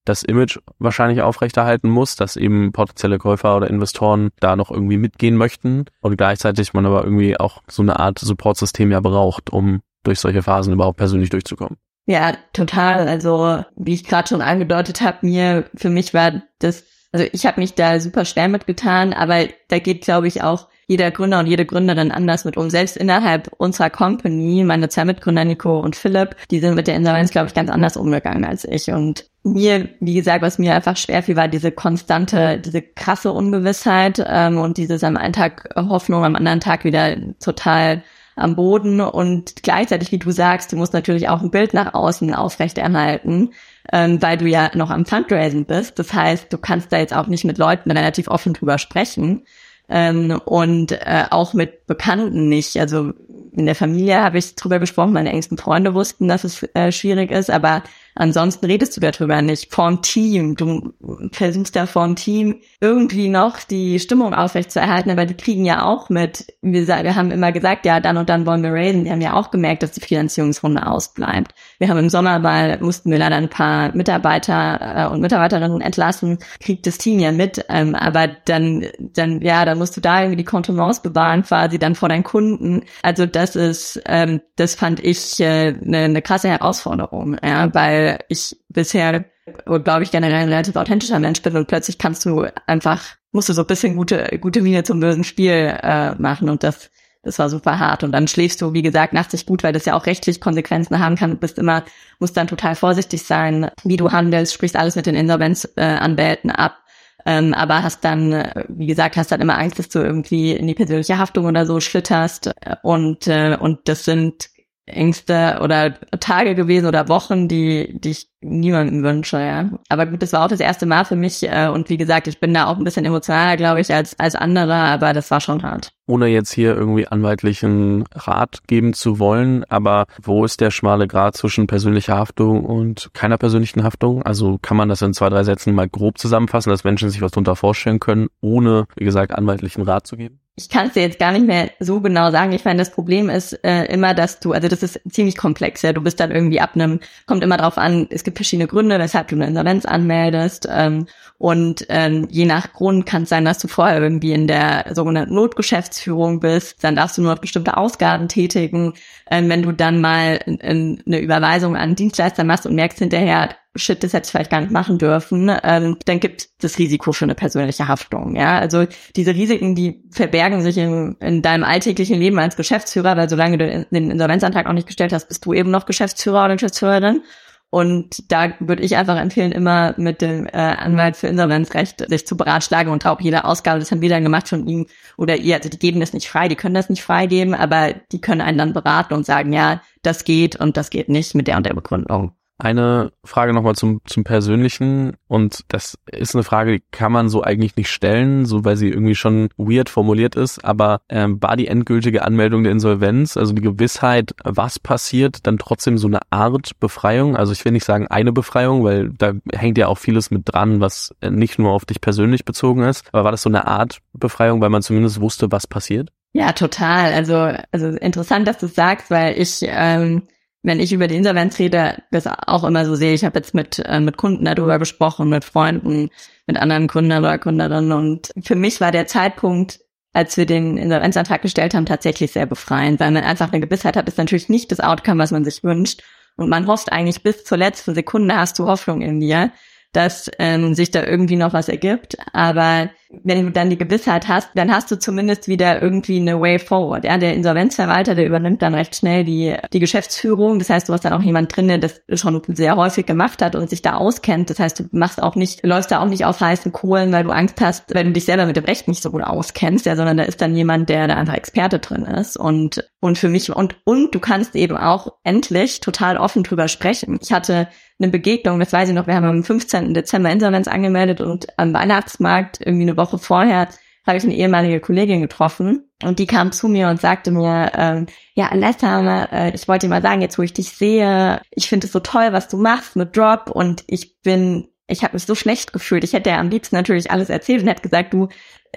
das Image wahrscheinlich aufrechterhalten muss, dass eben potenzielle Käufer oder Investoren da noch irgendwie mitgehen möchten und gleichzeitig man aber irgendwie auch so eine Art Supportsystem ja braucht, um durch solche Phasen überhaupt persönlich durchzukommen.
Ja, total. Also wie ich gerade schon angedeutet habe, mir für mich war das, also ich habe mich da super schwer mitgetan, aber da geht, glaube ich, auch jeder Gründer und jede Gründerin anders mit um. Selbst innerhalb unserer Company, meine zwei Mitgründer Nico und Philipp, die sind mit der Insolvenz, glaube ich, ganz anders umgegangen als ich. Und mir, wie gesagt, was mir einfach schwer fiel, war diese konstante, diese krasse Ungewissheit ähm, und dieses am einen Tag Hoffnung, am anderen Tag wieder total am Boden und gleichzeitig, wie du sagst, du musst natürlich auch ein Bild nach außen aufrechterhalten, ähm, weil du ja noch am Fundraising bist. Das heißt, du kannst da jetzt auch nicht mit Leuten relativ offen drüber sprechen ähm, und äh, auch mit Bekannten nicht. Also in der Familie habe ich drüber gesprochen, meine engsten Freunde wussten, dass es äh, schwierig ist, aber Ansonsten redest du darüber nicht. Vorm Team. Du versuchst da vorm Team irgendwie noch die Stimmung aufrechtzuerhalten, aber die kriegen ja auch mit. Wir, wir haben immer gesagt, ja, dann und dann wollen wir raisen. Die haben ja auch gemerkt, dass die Finanzierungsrunde ausbleibt. Wir haben im Sommer mal, mussten wir leider ein paar Mitarbeiter äh, und Mitarbeiterinnen entlassen, kriegt das Team ja mit. Ähm, aber dann, dann, ja, dann musst du da irgendwie die Kontenance bewahren, quasi dann vor deinen Kunden. Also das ist, ähm, das fand ich äh, eine, eine krasse Herausforderung, ja, weil ich bisher, glaube ich, generell ein relativ authentischer Mensch bin und plötzlich kannst du einfach, musst du so ein bisschen gute, gute Miene zum bösen Spiel äh, machen und das, das war super hart. Und dann schläfst du, wie gesagt, nachts nicht gut, weil das ja auch rechtlich Konsequenzen haben kann. Du bist immer, musst dann total vorsichtig sein, wie du handelst, sprichst alles mit den Insolvenzanwälten äh, ab. Ähm, aber hast dann, äh, wie gesagt, hast dann immer Angst, dass du irgendwie in die persönliche Haftung oder so schlitterst. Und, äh, und das sind Ängste oder Tage gewesen oder Wochen, die, die ich niemandem wünsche, ja. Aber gut, das war auch das erste Mal für mich äh, und wie gesagt, ich bin da auch ein bisschen emotionaler, glaube ich, als, als andere, aber das war schon hart.
Ohne jetzt hier irgendwie anwaltlichen Rat geben zu wollen, aber wo ist der schmale Grad zwischen persönlicher Haftung und keiner persönlichen Haftung? Also kann man das in zwei, drei Sätzen mal grob zusammenfassen, dass Menschen sich was darunter vorstellen können, ohne, wie gesagt, anwaltlichen Rat zu geben?
ich kann es dir jetzt gar nicht mehr so genau sagen. Ich meine, das Problem ist äh, immer, dass du, also das ist ziemlich komplex, ja. Du bist dann irgendwie ab einem, kommt immer drauf an, es gibt verschiedene Gründe, weshalb du eine Insolvenz anmeldest. Ähm, und ähm, je nach Grund kann es sein, dass du vorher irgendwie in der sogenannten Notgeschäftsführung bist. Dann darfst du nur bestimmte Ausgaben tätigen. Ähm, wenn du dann mal in, in eine Überweisung an Dienstleister machst und merkst hinterher, shit, das hätte ich vielleicht gar nicht machen dürfen, ähm, dann gibt das Risiko für eine persönliche Haftung. Ja, also diese Risiken, die verbergen sich in, in deinem alltäglichen Leben als Geschäftsführer, weil solange du den Insolvenzantrag noch nicht gestellt hast, bist du eben noch Geschäftsführer oder Geschäftsführerin. Und da würde ich einfach empfehlen, immer mit dem äh, Anwalt für Insolvenzrecht sich zu beratschlagen und auch jede Ausgabe, das haben wir dann gemacht von ihm oder ihr, also die geben das nicht frei, die können das nicht freigeben, aber die können einen dann beraten und sagen, ja, das geht und das geht nicht mit der und der Begründung.
Eine Frage nochmal zum, zum Persönlichen und das ist eine Frage, die kann man so eigentlich nicht stellen, so weil sie irgendwie schon weird formuliert ist, aber ähm, war die endgültige Anmeldung der Insolvenz, also die Gewissheit, was passiert, dann trotzdem so eine Art Befreiung? Also ich will nicht sagen eine Befreiung, weil da hängt ja auch vieles mit dran, was nicht nur auf dich persönlich bezogen ist, aber war das so eine Art Befreiung, weil man zumindest wusste, was passiert?
Ja, total. Also, also interessant, dass du sagst, weil ich, ähm, wenn ich über die Insolvenz rede, das auch immer so sehe. Ich habe jetzt mit, äh, mit Kunden darüber gesprochen, mit Freunden, mit anderen Kunden oder Kunderinnen. Und für mich war der Zeitpunkt, als wir den Insolvenzantrag gestellt haben, tatsächlich sehr befreiend, weil man einfach eine Gewissheit hat, ist natürlich nicht das Outcome, was man sich wünscht. Und man hofft eigentlich bis zur letzten Sekunde hast du Hoffnung in dir, dass ähm, sich da irgendwie noch was ergibt. Aber wenn du dann die Gewissheit hast, dann hast du zumindest wieder irgendwie eine Way forward. Ja, der Insolvenzverwalter, der übernimmt dann recht schnell die, die Geschäftsführung. Das heißt, du hast dann auch jemand drin, der das schon sehr häufig gemacht hat und sich da auskennt. Das heißt, du machst auch nicht, läufst da auch nicht auf heißen Kohlen, weil du Angst hast, weil du dich selber mit dem Recht nicht so gut auskennst, ja, sondern da ist dann jemand, der da einfach Experte drin ist. Und, und für mich, und, und du kannst eben auch endlich total offen drüber sprechen. Ich hatte eine Begegnung, das weiß ich noch, wir haben am 15. Dezember Insolvenz angemeldet und am Weihnachtsmarkt irgendwie eine Woche vorher habe ich eine ehemalige Kollegin getroffen und die kam zu mir und sagte mir, ähm, ja, Alessa, äh, ich wollte dir mal sagen, jetzt wo ich dich sehe, ich finde es so toll, was du machst mit Drop und ich bin, ich habe mich so schlecht gefühlt. Ich hätte ja am liebsten natürlich alles erzählt und hätte gesagt, du,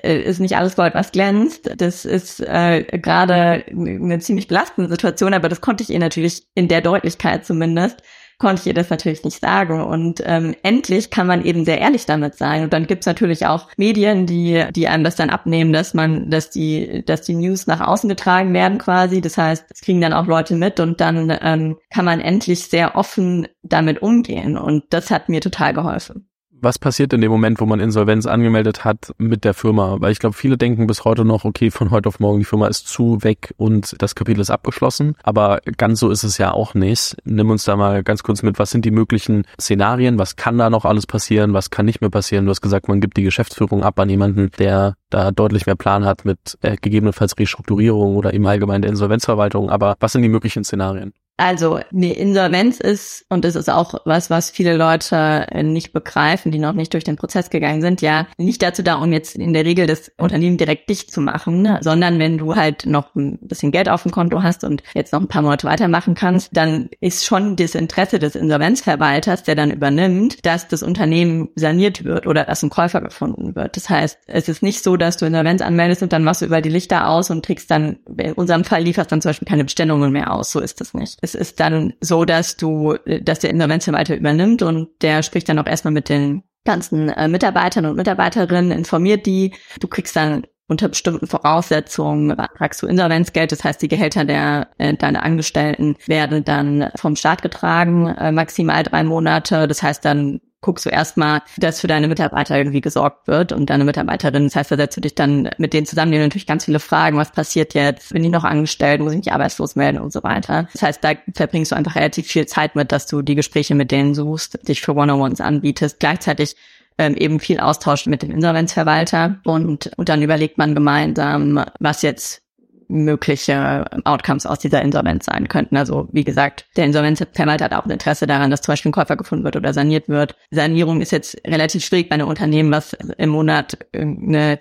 äh, ist nicht alles Gold, was glänzt. Das ist äh, gerade eine ziemlich belastende Situation, aber das konnte ich ihr natürlich in der Deutlichkeit zumindest konnte ich ihr das natürlich nicht sagen. Und ähm, endlich kann man eben sehr ehrlich damit sein. Und dann gibt's natürlich auch Medien, die, die einem das dann abnehmen, dass man, dass die, dass die News nach außen getragen werden quasi. Das heißt, es kriegen dann auch Leute mit und dann ähm, kann man endlich sehr offen damit umgehen. Und das hat mir total geholfen
was passiert in dem Moment, wo man Insolvenz angemeldet hat mit der Firma? Weil ich glaube, viele denken bis heute noch, okay, von heute auf morgen die Firma ist zu, weg und das Kapitel ist abgeschlossen. Aber ganz so ist es ja auch nicht. Nimm uns da mal ganz kurz mit, was sind die möglichen Szenarien? Was kann da noch alles passieren? Was kann nicht mehr passieren? Du hast gesagt, man gibt die Geschäftsführung ab an jemanden, der da deutlich mehr Plan hat mit äh, gegebenenfalls Restrukturierung oder im Allgemeinen der Insolvenzverwaltung. Aber was sind die möglichen Szenarien?
Also eine Insolvenz ist, und das ist auch was, was viele Leute nicht begreifen, die noch nicht durch den Prozess gegangen sind, ja nicht dazu da, um jetzt in der Regel das Unternehmen direkt dicht zu machen, ne? sondern wenn du halt noch ein bisschen Geld auf dem Konto hast und jetzt noch ein paar Monate weitermachen kannst, dann ist schon das Interesse des Insolvenzverwalters, der dann übernimmt, dass das Unternehmen saniert wird oder dass ein Käufer gefunden wird. Das heißt, es ist nicht so, dass du Insolvenz anmeldest und dann machst du über die Lichter aus und kriegst dann, in unserem Fall lieferst dann zum Beispiel keine Bestellungen mehr aus. So ist das nicht es ist dann so, dass du, dass der Insolvenzverwalter übernimmt und der spricht dann auch erstmal mit den ganzen äh, Mitarbeitern und Mitarbeiterinnen, informiert die. Du kriegst dann unter bestimmten Voraussetzungen beantragst du Insolvenzgeld, das heißt, die Gehälter der äh, deiner Angestellten werden dann vom Staat getragen, äh, maximal drei Monate. Das heißt, dann guckst du erstmal, dass für deine Mitarbeiter irgendwie gesorgt wird und deine Mitarbeiterin, das heißt, da setzt du dich dann mit denen zusammen, die natürlich ganz viele Fragen, was passiert jetzt, bin ich noch angestellt, muss ich mich arbeitslos melden und so weiter. Das heißt, da verbringst du einfach relativ viel Zeit mit, dass du die Gespräche mit denen suchst, dich für One-on-Ones anbietest, gleichzeitig ähm, eben viel Austausch mit dem Insolvenzverwalter und, und dann überlegt man gemeinsam, was jetzt mögliche Outcomes aus dieser Insolvenz sein könnten. Also wie gesagt, der Insolvenzverwalter hat auch ein Interesse daran, dass zum Beispiel ein Käufer gefunden wird oder saniert wird. Sanierung ist jetzt relativ schwierig bei einem Unternehmen, was im Monat eine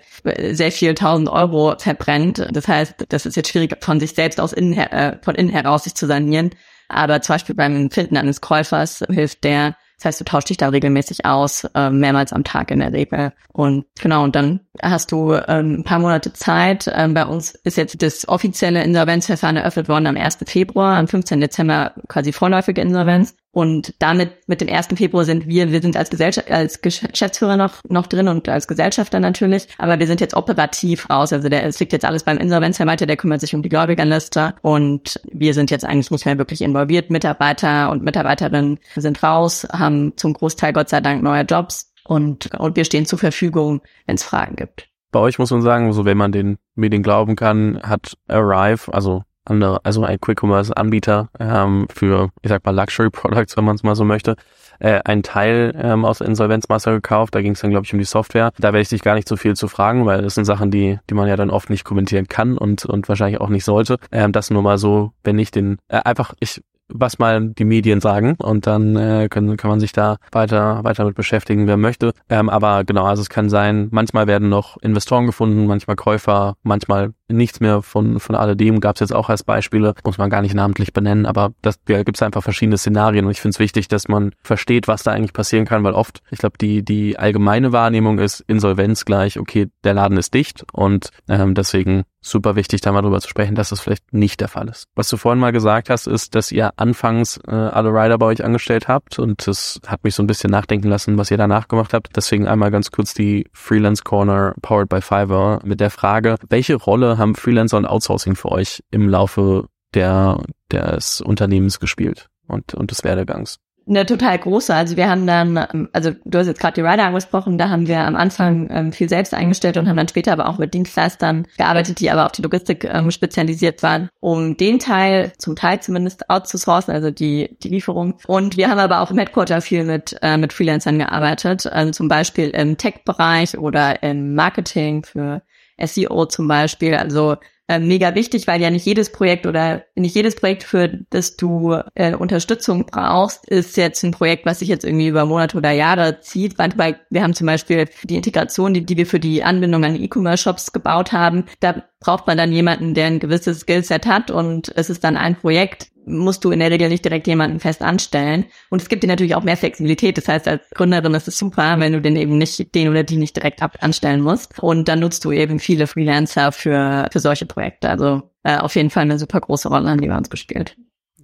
sehr viel tausend Euro verbrennt. Das heißt, das ist jetzt schwierig von sich selbst aus innen, äh, von innen heraus sich zu sanieren. Aber zum Beispiel beim Finden eines Käufers hilft der das heißt, du tauschst dich da regelmäßig aus, äh, mehrmals am Tag in der Regel. Und genau, und dann hast du ähm, ein paar Monate Zeit. Ähm, bei uns ist jetzt das offizielle Insolvenzverfahren eröffnet worden am 1. Februar, am 15. Dezember quasi vorläufige Insolvenz. Und damit, mit dem 1. Februar sind wir, wir sind als Gesellschaft, als Geschäftsführer noch, noch drin und als Gesellschafter natürlich, aber wir sind jetzt operativ raus. Also der, es liegt jetzt alles beim Insolvenzverwalter, der kümmert sich um die Gläubigerliste und wir sind jetzt eigentlich nicht mehr wirklich involviert. Mitarbeiter und Mitarbeiterinnen sind raus, haben zum Großteil Gott sei Dank neue Jobs und, und wir stehen zur Verfügung, wenn es Fragen gibt.
Bei euch muss man sagen, so wenn man den Medien glauben kann, hat Arrive, also andere, also ein Quick-Commerce-Anbieter ähm, für, ich sag mal, Luxury-Products, wenn man es mal so möchte, äh, einen Teil ähm, aus Insolvenzmasse gekauft. Da ging es dann, glaube ich, um die Software. Da werde ich dich gar nicht so viel zu fragen, weil das sind Sachen, die, die man ja dann oft nicht kommentieren kann und, und wahrscheinlich auch nicht sollte. Ähm, das nur mal so, wenn ich den, äh, einfach, ich was mal die Medien sagen und dann äh, können, kann man sich da weiter weiter mit beschäftigen, wer möchte. Ähm, aber genau, also es kann sein, manchmal werden noch Investoren gefunden, manchmal Käufer, manchmal nichts mehr von von alledem. Gab es jetzt auch als Beispiele, muss man gar nicht namentlich benennen, aber das ja, gibt es einfach verschiedene Szenarien und ich finde es wichtig, dass man versteht, was da eigentlich passieren kann, weil oft, ich glaube, die die allgemeine Wahrnehmung ist Insolvenz gleich, okay, der Laden ist dicht und ähm, deswegen super wichtig, da mal drüber zu sprechen, dass das vielleicht nicht der Fall ist. Was du vorhin mal gesagt hast, ist, dass ihr anfangs äh, alle Rider bei euch angestellt habt und das hat mich so ein bisschen nachdenken lassen, was ihr danach gemacht habt. Deswegen einmal ganz kurz die Freelance Corner powered by Fiverr mit der Frage, welche Rolle haben Freelancer und Outsourcing für euch im Laufe der, des Unternehmens gespielt und, und des Werdegangs?
Eine total große. Also wir haben dann, ähm, also du hast jetzt gerade die Rider angesprochen, da haben wir am Anfang ähm, viel selbst eingestellt und haben dann später aber auch mit Dienstleistern gearbeitet, die aber auf die Logistik ähm, spezialisiert waren, um den Teil, zum Teil zumindest outzusourcen, also die, die Lieferung. Und wir haben aber auch im Headquarter viel mit, äh, mit Freelancern gearbeitet, also zum Beispiel im Tech-Bereich oder im Marketing für SEO zum Beispiel. Also äh, mega wichtig, weil ja nicht jedes Projekt oder nicht jedes Projekt, für das du äh, Unterstützung brauchst, ist jetzt ein Projekt, was sich jetzt irgendwie über Monate oder Jahre zieht. Weil wir haben zum Beispiel die Integration, die, die wir für die Anbindung an E-Commerce-Shops gebaut haben. Da braucht man dann jemanden, der ein gewisses Skillset hat und es ist dann ein Projekt, musst du in der Regel nicht direkt jemanden fest anstellen. Und es gibt dir natürlich auch mehr Flexibilität. Das heißt, als Gründerin ist es super, wenn du den eben nicht, den oder die nicht direkt ab anstellen musst. Und dann nutzt du eben viele Freelancer für, für solche Projekte. Also äh, auf jeden Fall eine super große Rolle, die bei uns gespielt.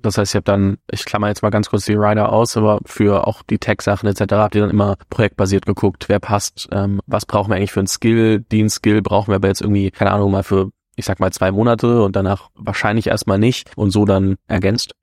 Das heißt, ihr habt dann, ich klammer jetzt mal ganz kurz die Rider aus, aber für auch die Tech-Sachen etc. habt ihr dann immer projektbasiert geguckt, wer passt, ähm, was brauchen wir eigentlich für einen Skill, den Skill brauchen wir aber jetzt irgendwie, keine Ahnung, mal für ich sag mal zwei Monate und danach wahrscheinlich erstmal nicht und so dann ergänzt.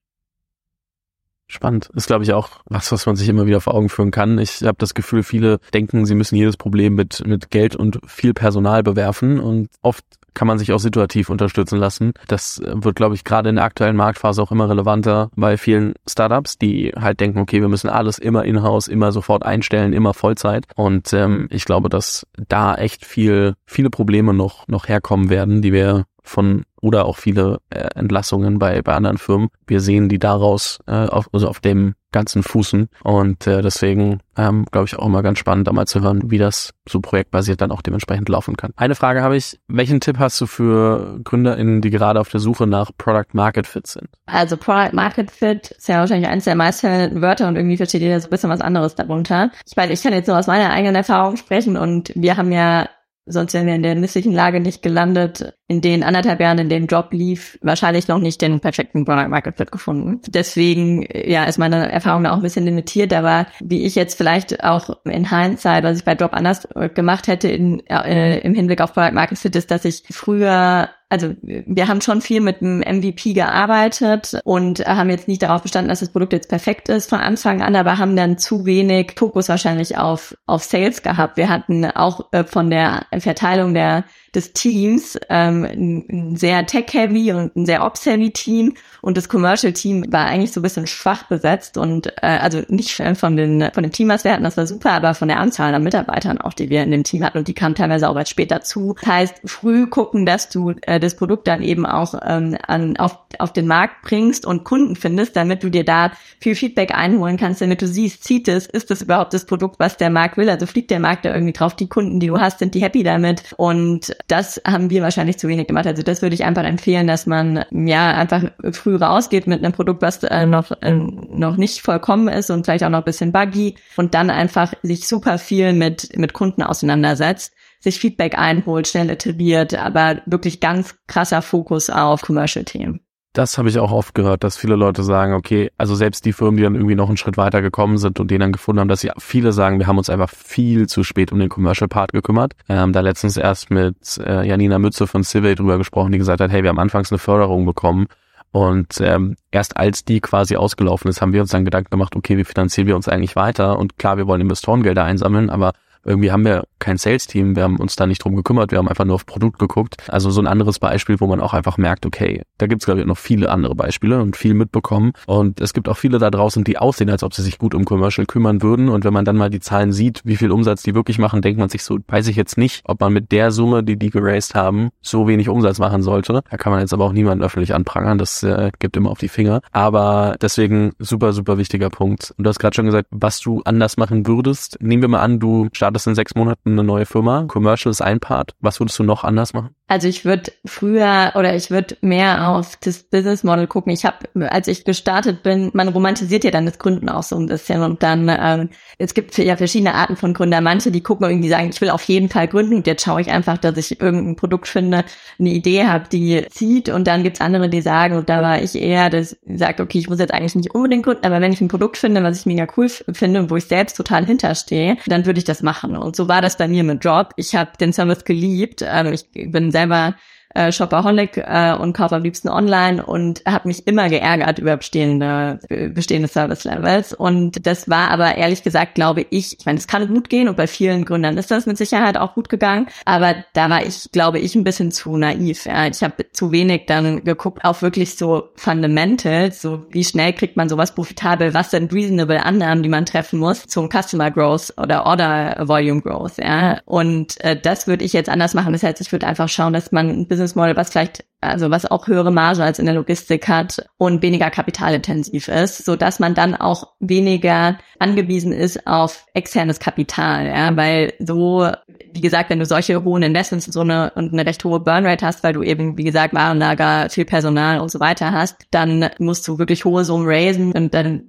Spannend. Ist, glaube ich, auch was, was man sich immer wieder vor Augen führen kann. Ich habe das Gefühl, viele denken, sie müssen jedes Problem mit, mit Geld und viel Personal bewerfen und oft kann man sich auch situativ unterstützen lassen. Das wird, glaube ich, gerade in der aktuellen Marktphase auch immer relevanter bei vielen Startups, die halt denken, okay, wir müssen alles immer in-house, immer sofort einstellen, immer Vollzeit. Und ähm, ich glaube, dass da echt viel, viele Probleme noch, noch herkommen werden, die wir von oder auch viele äh, Entlassungen bei, bei anderen Firmen. Wir sehen die daraus, äh, auf, also auf dem ganzen Fußen. Und äh, deswegen ähm, glaube ich auch immer ganz spannend, da mal zu hören, wie das so projektbasiert dann auch dementsprechend laufen kann. Eine Frage habe ich, welchen Tipp hast du für GründerInnen, die gerade auf der Suche nach Product Market Fit sind?
Also Product Market Fit ist ja wahrscheinlich eines der meisten Wörter und irgendwie versteht jeder so ein bisschen was anderes darunter. Ich meine, ich kann jetzt nur aus meiner eigenen Erfahrung sprechen und wir haben ja sonst wären wir in der misslichen Lage nicht gelandet, in den anderthalb Jahren, in dem Job lief, wahrscheinlich noch nicht den perfekten Product Market Fit gefunden. Deswegen, ja, ist meine Erfahrung da auch ein bisschen limitiert, aber wie ich jetzt vielleicht auch in Hindsight, was ich bei Job anders gemacht hätte in, äh, im Hinblick auf Product Market Fit, ist, dass ich früher also wir haben schon viel mit dem MVP gearbeitet und haben jetzt nicht darauf bestanden, dass das Produkt jetzt perfekt ist von Anfang an, aber haben dann zu wenig Fokus wahrscheinlich auf, auf Sales gehabt. Wir hatten auch äh, von der Verteilung der des Teams ähm, ein sehr tech-heavy und ein sehr ops-heavy Team. Und das Commercial-Team war eigentlich so ein bisschen schwach besetzt und äh, also nicht von den von dem Team, was wir hatten, das war super, aber von der Anzahl an Mitarbeitern auch, die wir in dem Team hatten. Und die kamen teilweise auch erst später zu. Das heißt, früh gucken, dass du äh, das Produkt dann eben auch ähm, an, auf, auf den Markt bringst und Kunden findest, damit du dir da viel Feedback einholen kannst, damit du siehst, zieht es, ist das überhaupt das Produkt, was der Markt will, also fliegt der Markt da irgendwie drauf, die Kunden, die du hast, sind die happy damit? Und das haben wir wahrscheinlich zu wenig gemacht. Also das würde ich einfach empfehlen, dass man ja einfach früh rausgeht mit einem Produkt, was äh, noch, äh, noch nicht vollkommen ist und vielleicht auch noch ein bisschen buggy und dann einfach sich super viel mit, mit Kunden auseinandersetzt sich Feedback einholt, schnell iteriert, aber wirklich ganz krasser Fokus auf Commercial-Themen.
Das habe ich auch oft gehört, dass viele Leute sagen, okay, also selbst die Firmen, die dann irgendwie noch einen Schritt weiter gekommen sind und den dann gefunden haben, dass sie viele sagen, wir haben uns einfach viel zu spät um den Commercial Part gekümmert. Wir haben da letztens erst mit äh, Janina Mütze von Civil drüber gesprochen, die gesagt hat, hey, wir haben anfangs eine Förderung bekommen und ähm, erst als die quasi ausgelaufen ist, haben wir uns dann Gedanken gemacht, okay, wie finanzieren wir uns eigentlich weiter? Und klar, wir wollen Investorengelder einsammeln, aber irgendwie haben wir kein Sales-Team, wir haben uns da nicht drum gekümmert, wir haben einfach nur auf Produkt geguckt. Also so ein anderes Beispiel, wo man auch einfach merkt, okay, da gibt's glaube ich noch viele andere Beispiele und viel mitbekommen. Und es gibt auch viele da draußen, die aussehen, als ob sie sich gut um Commercial kümmern würden. Und wenn man dann mal die Zahlen sieht, wie viel Umsatz die wirklich machen, denkt man sich so, weiß ich jetzt nicht, ob man mit der Summe, die die geraced haben, so wenig Umsatz machen sollte. Da kann man jetzt aber auch niemanden öffentlich anprangern, das äh, gibt immer auf die Finger. Aber deswegen super, super wichtiger Punkt. Und du hast gerade schon gesagt, was du anders machen würdest. Nehmen wir mal an, du startest startest in sechs Monaten eine neue Firma. Commercial ist ein Part. Was würdest du noch anders machen?
Also ich würde früher oder ich würde mehr auf das Business Model gucken. Ich habe, als ich gestartet bin, man romantisiert ja dann das Gründen auch so ein bisschen und dann ähm, es gibt ja verschiedene Arten von Gründern. Manche, die gucken irgendwie sagen, ich will auf jeden Fall gründen und jetzt schaue ich einfach, dass ich irgendein Produkt finde, eine Idee habe, die zieht und dann gibt's andere, die sagen, und da war ich eher, das sagt, okay, ich muss jetzt eigentlich nicht unbedingt gründen, aber wenn ich ein Produkt finde, was ich mega cool finde und wo ich selbst total hinterstehe, dann würde ich das machen. Und so war das bei mir mit Job. Ich habe den Service geliebt. Ähm, ich bin selber äh, Shopaholic äh, und kaufe am liebsten online und habe mich immer geärgert über bestehende, bestehende Service Levels. Und das war aber ehrlich gesagt, glaube ich, ich meine, es kann gut gehen und bei vielen Gründern ist das mit Sicherheit auch gut gegangen, aber da war ich, glaube ich, ein bisschen zu naiv. Ja. Ich habe zu wenig dann geguckt auf wirklich so Fundamentals, so wie schnell kriegt man sowas profitabel, was sind reasonable Annahmen, die man treffen muss zum Customer Growth oder Order Volume Growth. Ja. Und äh, das würde ich jetzt anders machen. Das heißt, ich würde einfach schauen, dass man ein Business Model, was vielleicht also was auch höhere Marge als in der Logistik hat und weniger kapitalintensiv ist, so dass man dann auch weniger angewiesen ist auf externes Kapital, ja, weil so, wie gesagt, wenn du solche hohen Investments und so eine und eine recht hohe Burnrate hast, weil du eben, wie gesagt, Warenlager, viel Personal und so weiter hast, dann musst du wirklich hohe Summen raisen und dann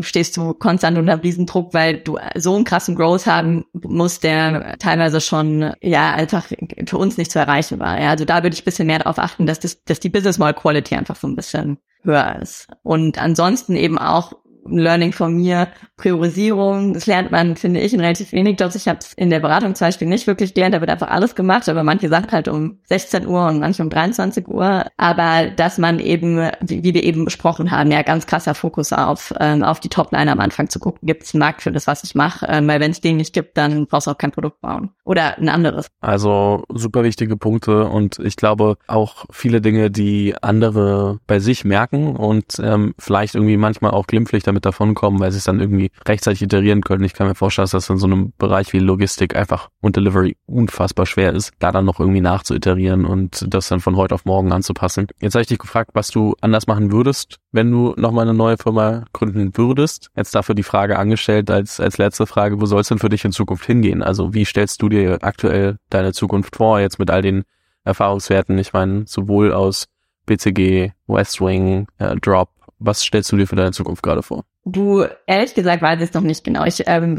stehst du konstant unter Riesendruck, weil du so einen krassen Growth haben musst, der teilweise schon ja einfach für uns nicht zu erreichen war. Ja, also da würde ich ein bisschen mehr darauf achten, dass das, dass die Business Model Quality einfach so ein bisschen höher ist. Und ansonsten eben auch Learning von mir, Priorisierung, das lernt man, finde ich, in relativ wenig Jobs. Ich habe es in der Beratung zum Beispiel nicht wirklich gelernt, da wird einfach alles gemacht, aber manche Sachen halt um 16 Uhr und manche um 23 Uhr. Aber dass man eben, wie, wie wir eben besprochen haben, ja, ganz krasser Fokus auf, ähm, auf die Topline am Anfang zu gucken, gibt es einen Markt für das, was ich mache, ähm, weil wenn es den nicht gibt, dann brauchst du auch kein Produkt bauen. Oder ein anderes.
Also super wichtige Punkte und ich glaube auch viele Dinge, die andere bei sich merken und ähm, vielleicht irgendwie manchmal auch glimpflich damit davonkommen, weil sie es dann irgendwie rechtzeitig iterieren können. Ich kann mir vorstellen, dass das in so einem Bereich wie Logistik einfach und Delivery unfassbar schwer ist, da dann noch irgendwie nachzuiterieren und das dann von heute auf morgen anzupassen. Jetzt habe ich dich gefragt, was du anders machen würdest, wenn du nochmal eine neue Firma gründen würdest. Jetzt dafür die Frage angestellt als, als letzte Frage, wo soll es denn für dich in Zukunft hingehen? Also wie stellst du dir aktuell deine Zukunft vor, jetzt mit all den Erfahrungswerten? Ich meine, sowohl aus BCG, Westwing, äh, Drop, was stellst du dir für deine Zukunft gerade vor?
Du, ehrlich gesagt, weiß ich es noch nicht genau. Ich ähm,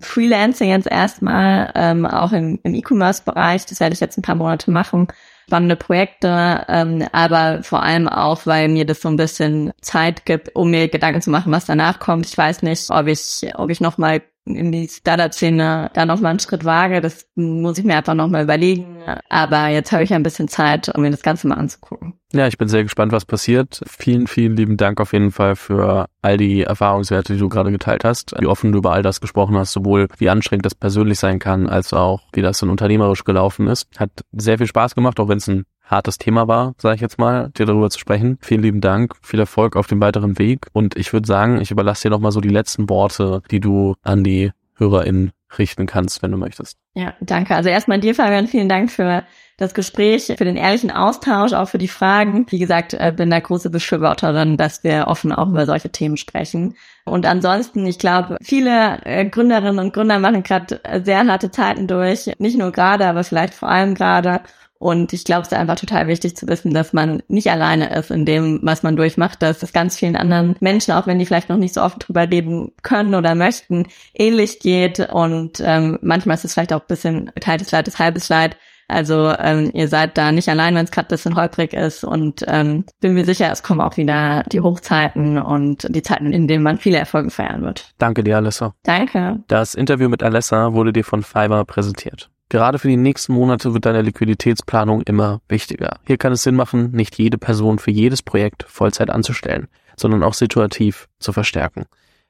Freelancing jetzt erstmal, ähm, auch im, im E-Commerce-Bereich, das werde ich jetzt ein paar Monate machen. Spannende Projekte, ähm, aber vor allem auch, weil mir das so ein bisschen Zeit gibt, um mir Gedanken zu machen, was danach kommt. Ich weiß nicht, ob ich, ob ich nochmal in die Startup-Szene da nochmal einen Schritt wage. Das muss ich mir einfach nochmal überlegen. Aber jetzt habe ich ein bisschen Zeit, um mir das Ganze mal anzugucken.
Ja, ich bin sehr gespannt, was passiert. Vielen, vielen lieben Dank auf jeden Fall für all die Erfahrungswerte, die du gerade geteilt hast, wie offen du über all das gesprochen hast, sowohl wie anstrengend das persönlich sein kann, als auch wie das dann unternehmerisch gelaufen ist. Hat sehr viel Spaß gemacht, auch wenn es ein hartes Thema war, sage ich jetzt mal, dir darüber zu sprechen. Vielen lieben Dank, viel Erfolg auf dem weiteren Weg und ich würde sagen, ich überlasse dir nochmal so die letzten Worte, die du an die HörerInnen richten kannst, wenn du möchtest.
Ja, danke. Also erstmal dir, Fabian, vielen Dank für das Gespräch, für den ehrlichen Austausch, auch für die Fragen. Wie gesagt, äh, bin da große Befürworterin, dass wir offen auch über solche Themen sprechen. Und ansonsten, ich glaube, viele äh, Gründerinnen und Gründer machen gerade sehr harte Zeiten durch. Nicht nur gerade, aber vielleicht vor allem gerade. Und ich glaube, es ist einfach total wichtig zu wissen, dass man nicht alleine ist in dem, was man durchmacht, dass es ganz vielen anderen Menschen, auch wenn die vielleicht noch nicht so oft drüber leben können oder möchten, ähnlich geht. Und ähm, manchmal ist es vielleicht auch ein bisschen teiltes Leid, ist halbes Leid. Also ähm, ihr seid da nicht allein, wenn es gerade ein bisschen holprig ist. Und ähm, bin mir sicher, es kommen auch wieder die Hochzeiten und die Zeiten, in denen man viele Erfolge feiern wird.
Danke dir, Alessa.
Danke.
Das Interview mit Alessa wurde dir von Fiverr präsentiert. Gerade für die nächsten Monate wird deine Liquiditätsplanung immer wichtiger. Hier kann es Sinn machen, nicht jede Person für jedes Projekt Vollzeit anzustellen, sondern auch situativ zu verstärken.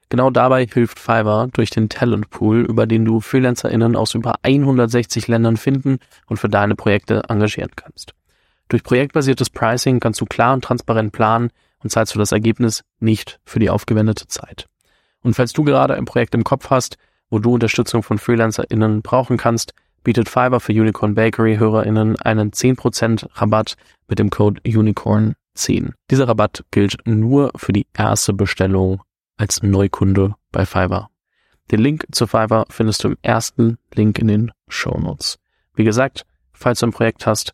Genau dabei hilft Fiverr durch den Talent Pool, über den du FreelancerInnen aus über 160 Ländern finden und für deine Projekte engagieren kannst. Durch projektbasiertes Pricing kannst du klar und transparent planen und zahlst du das Ergebnis nicht für die aufgewendete Zeit. Und falls du gerade ein Projekt im Kopf hast, wo du Unterstützung von FreelancerInnen brauchen kannst, bietet Fiverr für Unicorn Bakery HörerInnen einen 10% Rabatt mit dem Code Unicorn10. Dieser Rabatt gilt nur für die erste Bestellung als Neukunde bei Fiverr. Den Link zu Fiverr findest du im ersten Link in den Show Notes. Wie gesagt, falls du ein Projekt hast,